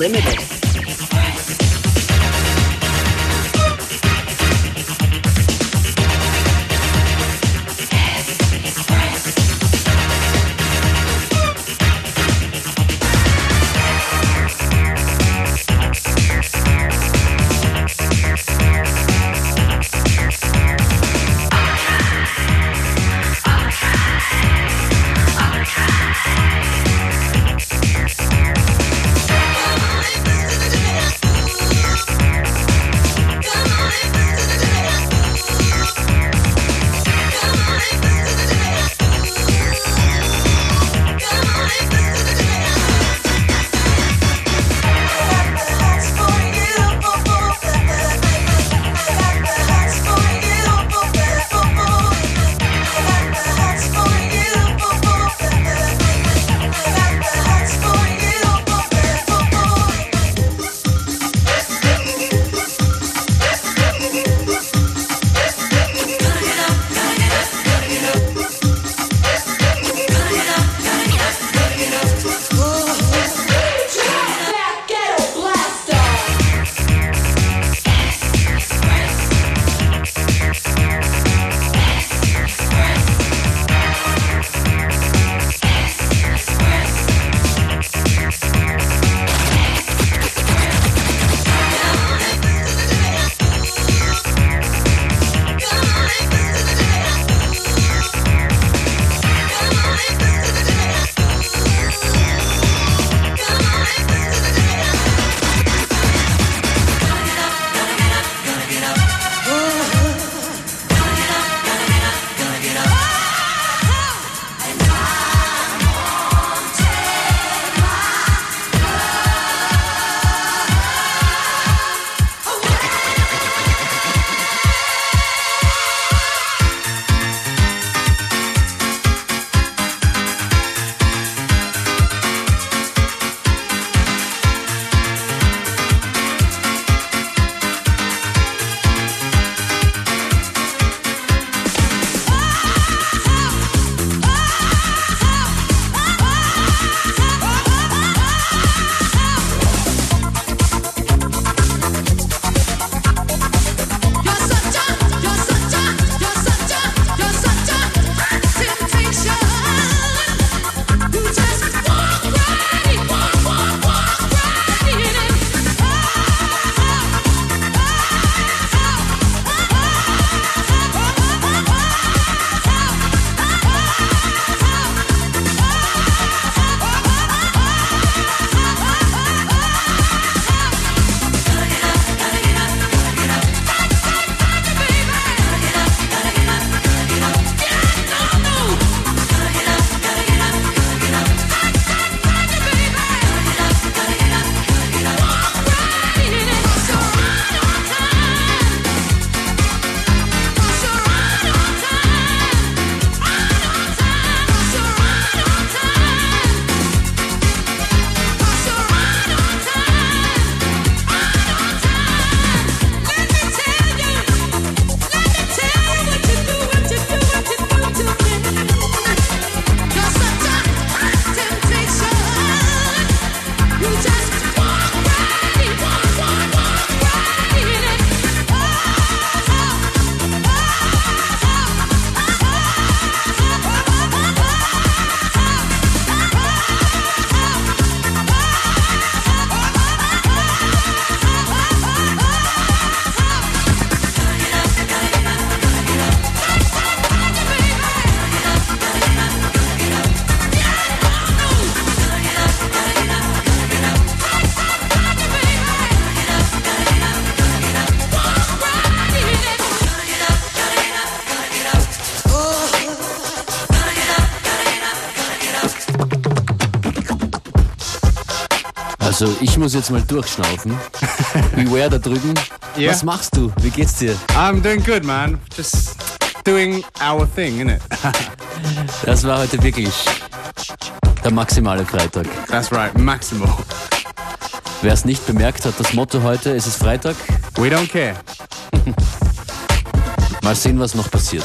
Unlimited. Muss jetzt mal durchschnaufen. Beware da drüben. Ja. Was machst du? Wie geht's dir? I'm doing good, man. Just doing our thing, innit? Das war heute wirklich der maximale Freitag. That's right, maximal. Wer es nicht bemerkt hat, das Motto heute, es ist Freitag. We don't care. Mal sehen, was noch passiert.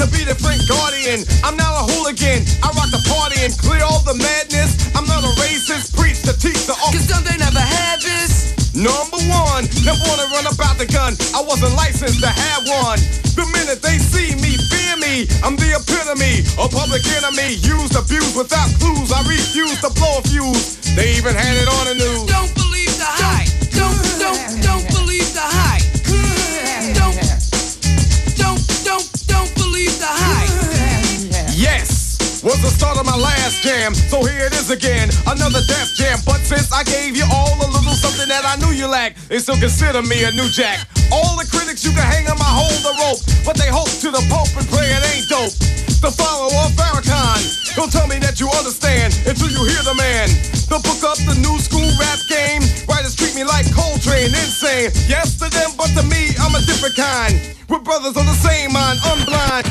Could be the Frank Guardian. I'm now a hooligan. I rock the party and clear all the madness. I'm not a racist. Preach the teach the Cause don't they never have this? Number one, never wanna run about the gun. I wasn't licensed to have one. The minute they see me, fear me. I'm the epitome, a public enemy. Used, abused without clues. I refuse to blow a fuse. They even had it on again, another death jam. But since I gave you all a little something that I knew you lacked, they still consider me a new jack. All the critics you can hang on my hold the rope, but they hope to the pope and pray it ain't dope. The follower of Farrakhan, don't tell me that you understand until you hear the man. They'll book up the new school rap game. Writers treat me like Coltrane, insane. Yes to them, but to me, I'm a different kind. We're brothers on the same mind, unblind.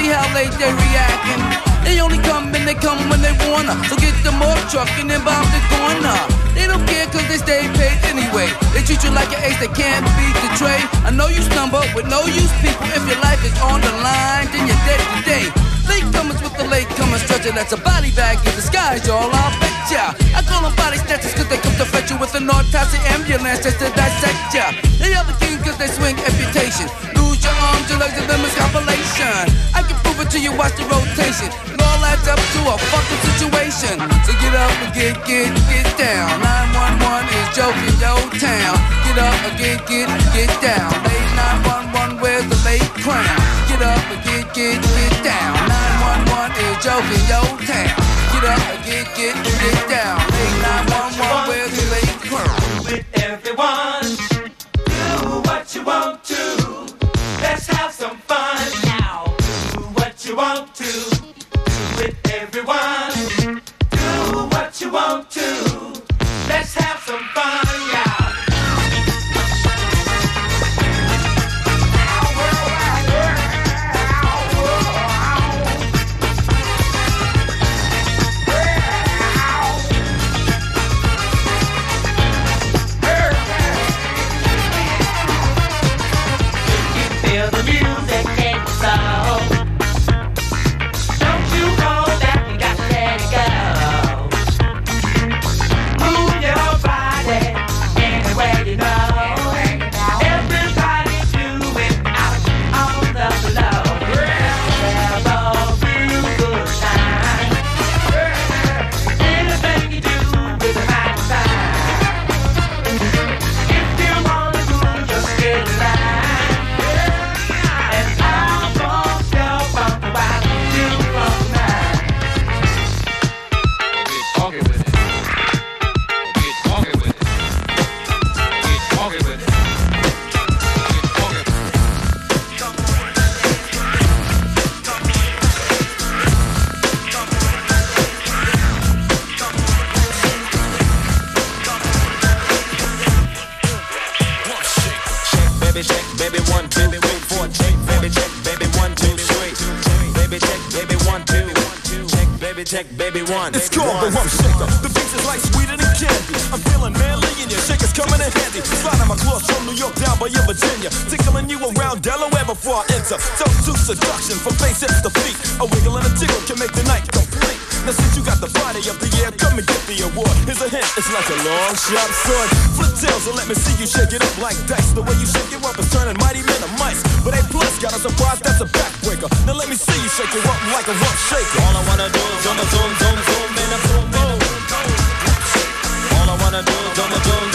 See how late they reacting? They only come and they come when they wanna. So get the more truck and then bomb the corner. They don't care cause they stay paid anyway. They treat you like an ace, they can't beat the trade. I know you stumble with no use people. If your life is on the line, then you're dead today. Late comers with the late comers stretcher, that's a body bag in disguise, y'all. I'll bet ya. I call them body snatchers cause they come to fetch you with an autopsy ambulance just to dissect ya. They are the king cause they swing amputation. Lose your arms, your legs, and them is compilation. I can prove it to you, watch the rotation. It all adds up to a fucking situation. So get up and get, get, get down. 911 is joking, yo town. Get up and get, get, get down. Late 911, where's the late crown? Get up and get, get, get down. 911 is joking, yo town. Get up and get, get, get down. Late 911, where's the some fun now. Do what you want to with everyone. Do what you want to. Let's have some fun. Since you got the body of the year, come and get the award. Here's a hint, it's like a long sharp sword. Flip tails and let me see you shake it up like dice. The way you shake it up is turning mighty men to mice. But A plus got a surprise, that's a backbreaker. Now let me see you shake it up like a rump shaker. All I wanna do is zoom, zoom, zoom, zoom, and a boom, boom. All I wanna do is zoom, zoom,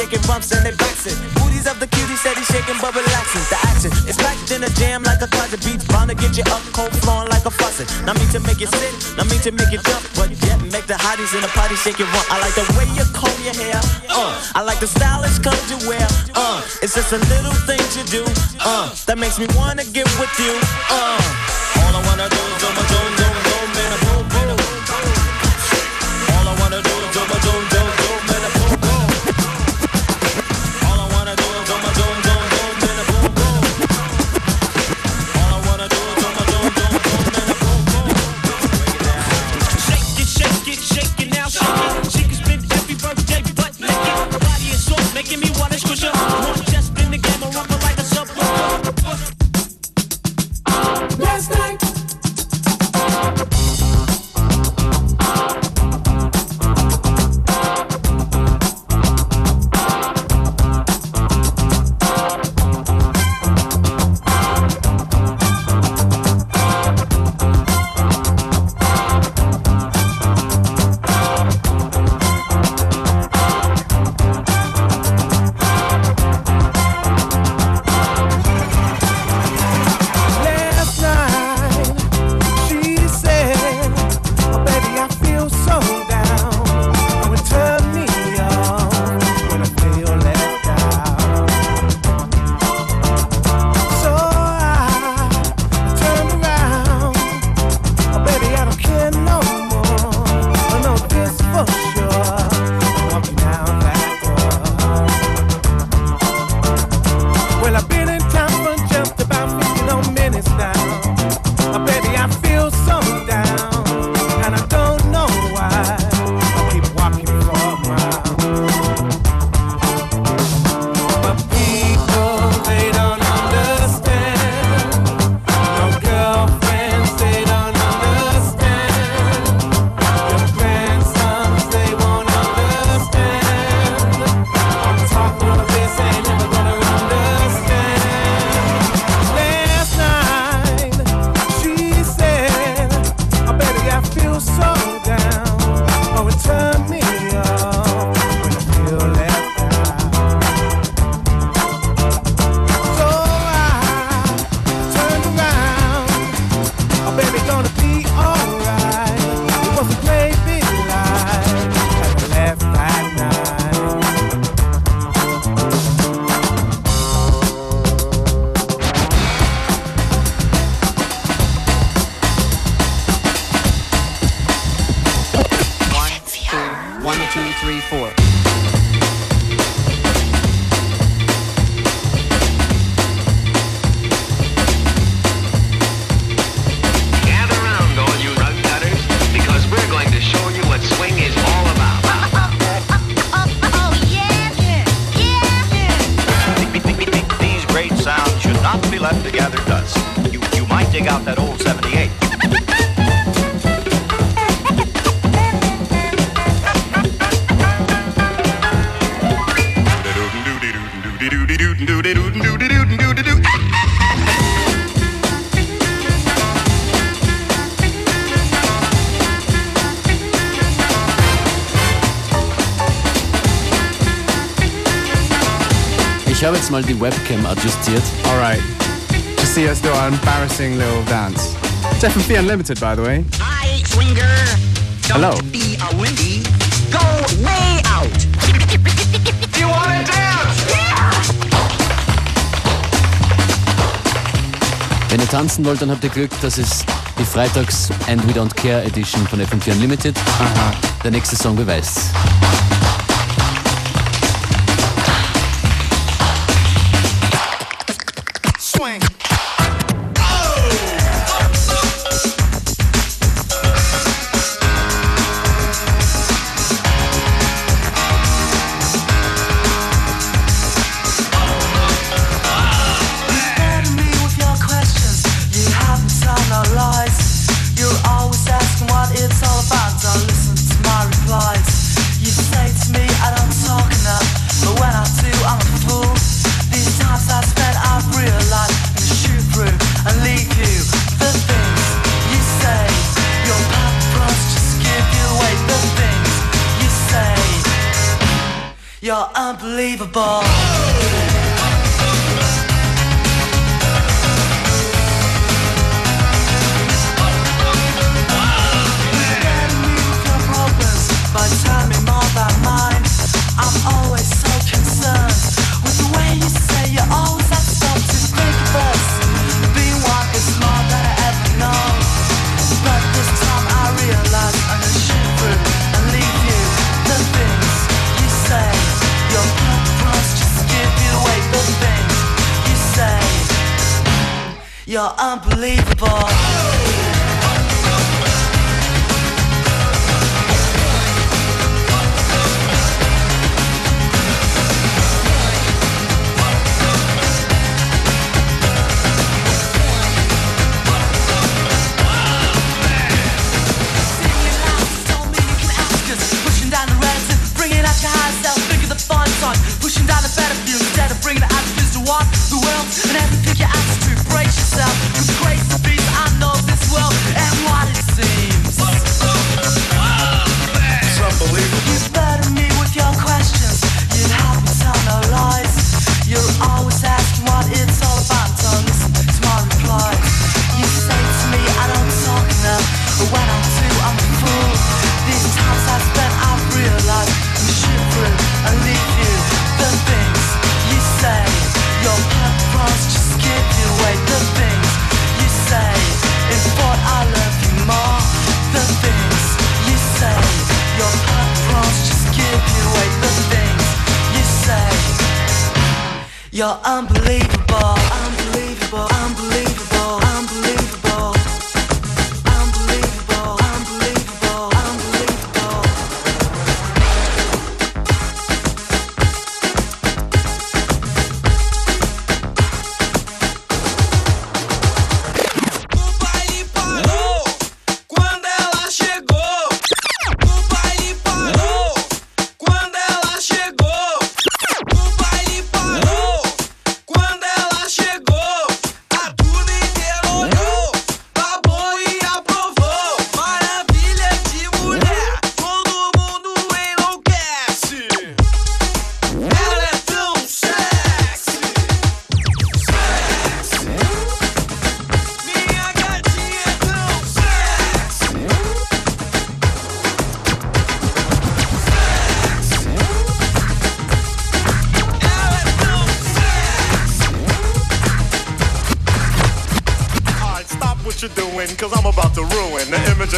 shaking bumps and they it. Booties of the cutie said he's shaking but relaxing. The action is packed in a jam like a closet beats. Bound to get you up cold flowing like a faucet. Not me to make you sit, not me to make you jump, but yet make the hotties in the party shake it rump. I like the way you comb your hair, uh. I like the stylish clothes you wear, uh. It's just a little things you do, uh. That makes me wanna get with you, uh. mal die Webcam adjustiert. Alright. to see us do our embarrassing little dance. It's FM4 Unlimited, by the way. Hi, swinger. Don't Hello. be a windy. Go way out. you want to dance? Wenn ihr tanzen wollt, dann habt ihr Glück, das ist die Freitags And We Don't Care Edition von FM4 Unlimited. Aha. Der nächste Song beweist's.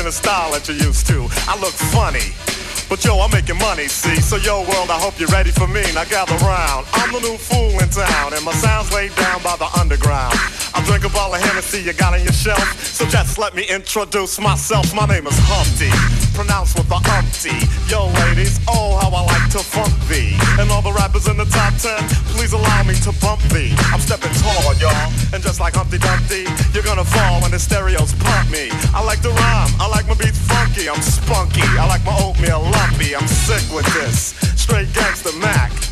in the style that you used to. I look funny. But yo, I'm making money, see? So yo, world, I hope you're ready for me. Now gather round. I'm the new fool in town, and my sound's laid down by the underground. I drink a bottle of Hennessy you got on your shelf, so just let me introduce myself. My name is Humpty pronounced with the umpty. Yo, ladies, oh, how I like to funk thee. And all the rappers in the top ten, please allow me to bump thee. I'm stepping tall, y'all. And just like Humpty Dumpty, you're gonna fall when the stereos pump me. I like to rhyme, I like my beats funky, I'm spunky. I like my oatmeal lumpy, I'm sick with this. Straight gangster Mac.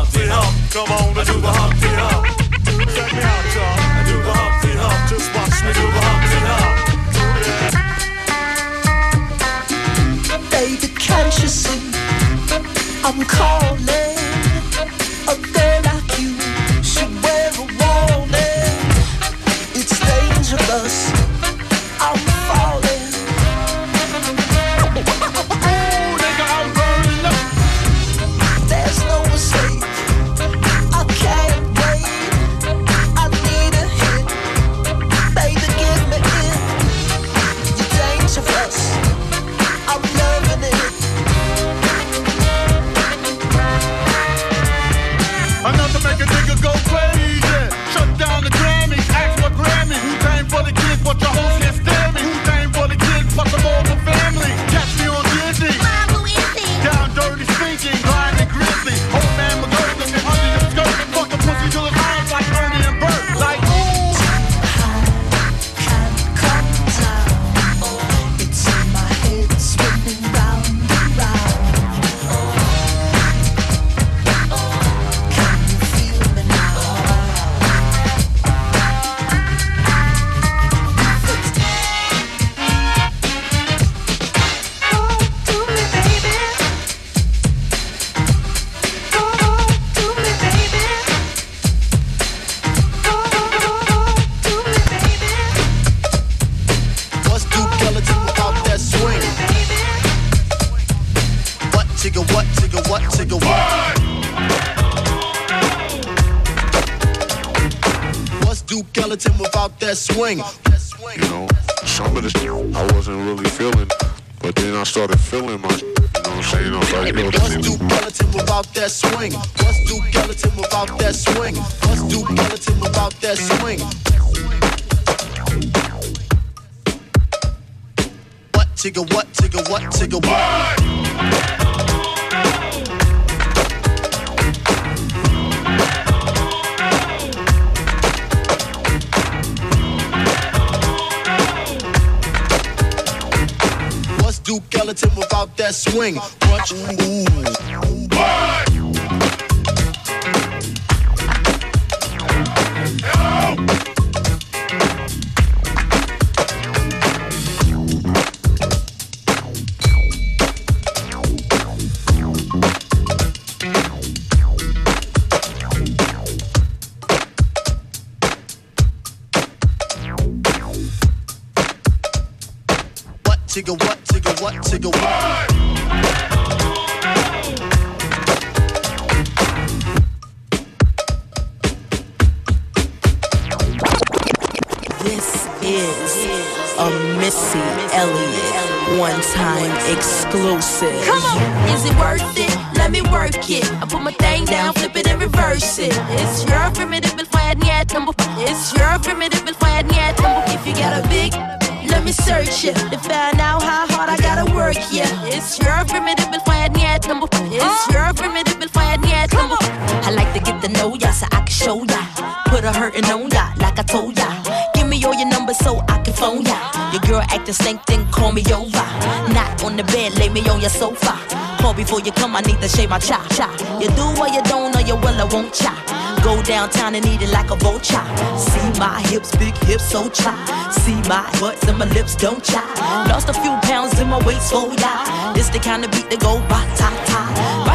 Come on, do the Humpty Hump. Check me out, y'all. Do the Humpty Hump. Just watch me do the Humpty Hump. Baby, can't you see? I'm calling. Duke without that swing? You know, some of the shit I wasn't really feeling, but then I started feeling my shit, You know what I'm saying? I was like, yo, this Duke Ellington without that swing? What's Duke Ellington without that swing? What's Duke Ellington without that swing? What chigga, what chigga, what chigga, what? Duke Ellington without that swing? Punch, ooh. Exclusive. Come on, is it worth it? Let me work it. I put my thing down, flip it and reverse it. It's your formidable fire, yeah, number. It's your formidable fire, yeah, number. If you got a big, let me search it to find out how hard I gotta work. Yeah, it's your formidable fire, yeah, number. It's your formidable fire, yeah, number. I like to get to know ya so I can show ya. Put a hurtin' on ya, like I told ya. Ya. Girl acting stank, then call me over. Not on the bed, lay me on your sofa. Call before you come, I need to shave my cha cha. You do or you don't, or you will, I won't cha. Go downtown and eat it like a vulture. See my hips, big hips, so cha. See my butts and my lips, don't cha. Lost a few pounds in my waist, so yeah. This the kind of beat that go ba ta ta,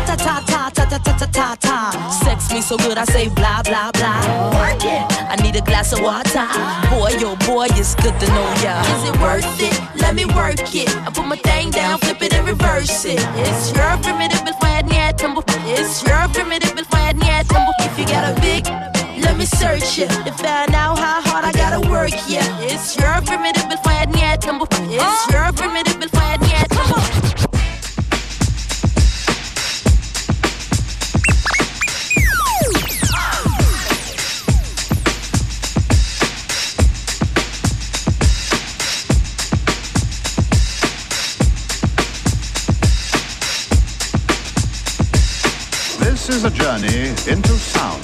Ta ta ta ta ta ta ta ta ta. Sex me so good, I say blah blah blah. Work it. I need a glass of water. Boy, yo, oh boy, it's good to know ya. Is it worth it? Let me work it. I put my thing down, flip it and reverse it. It's your primitive before I had tumble. It's your primitive before I had tumble. If you got a big, let me search it to find out how hard I gotta work. Yeah, it's your primitive before I had tumble. It's your primitive before I had tumble. This is a journey into sound.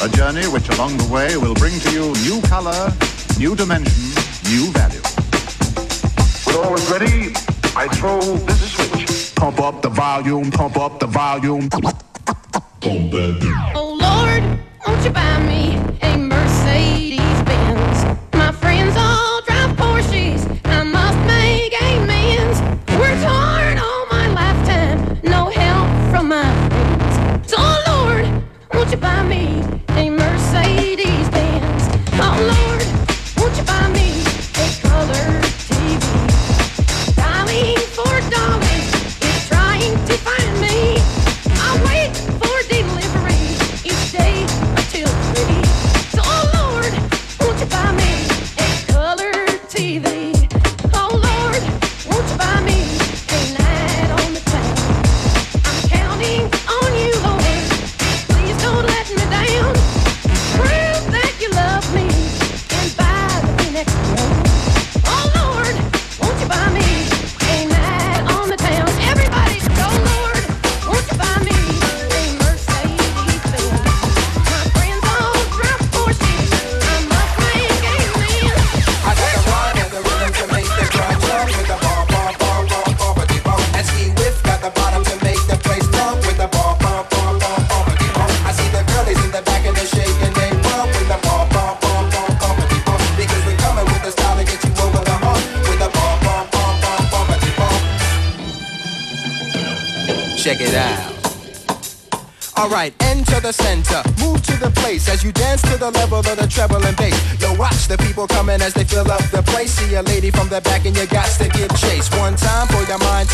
A journey which along the way will bring to you new color, new dimension, new value. When all is ready, I throw this switch. Pump up the volume, pump up the volume. Pump that. Oh Lord, won't you buy me a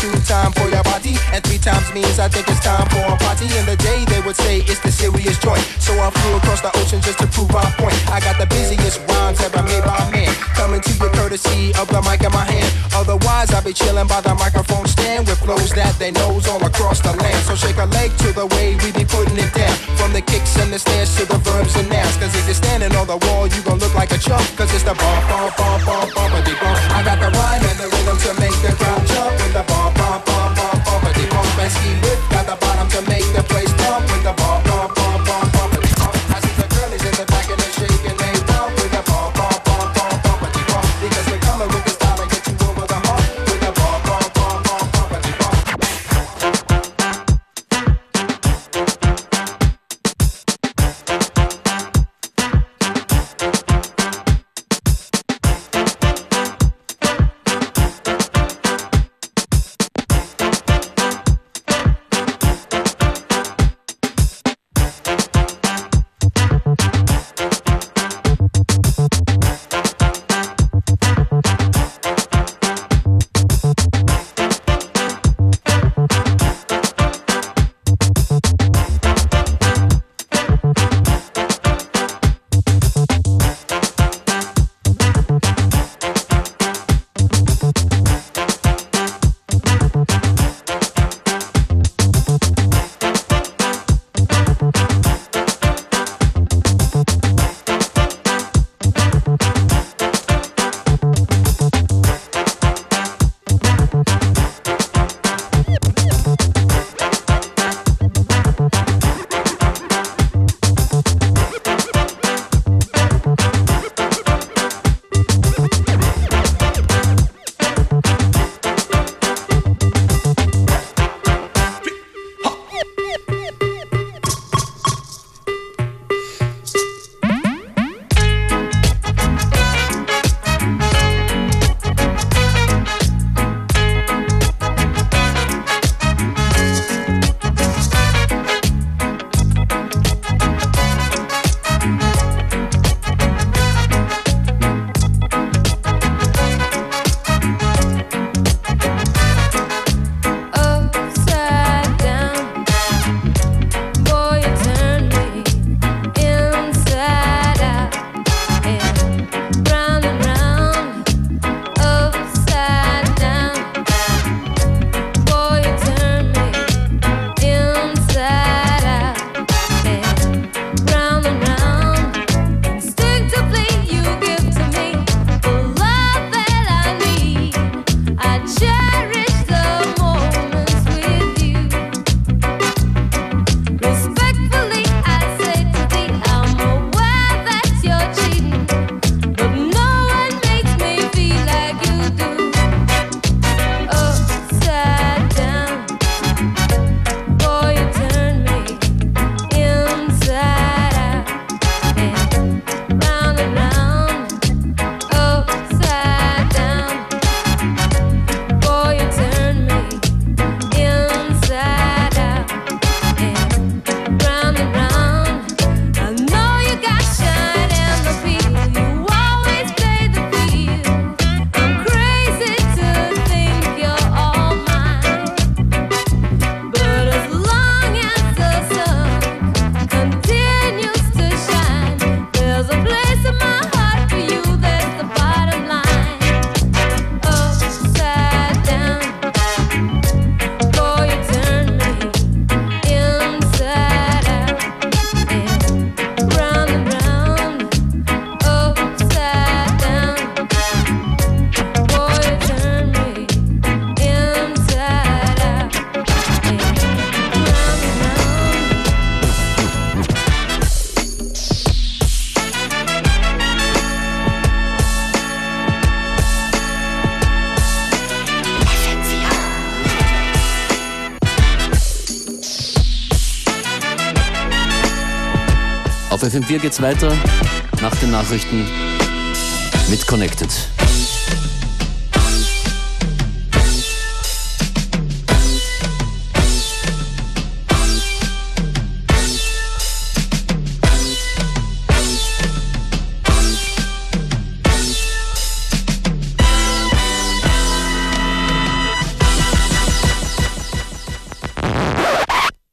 two time for your body, and three times means I think it's time for a party. In the day, they would say it's the serious joint. So I flew across the ocean just to prove my point. I got the busiest rhymes ever made by man. Coming to you courtesy of the mic in my hand. Otherwise, I'll be chilling by the microphone stand with flows that they knows all across the land. So shake a leg to the way we be putting it down. From the kicks and the stairs to the verbs and nouns. Cause if you're standing on the wall, you gon' look like a chump. Cause it's the bump, bump, bump, bump, bumpity bump. I got the rhyme and the FM4 geht's weiter nach den Nachrichten mit Connected.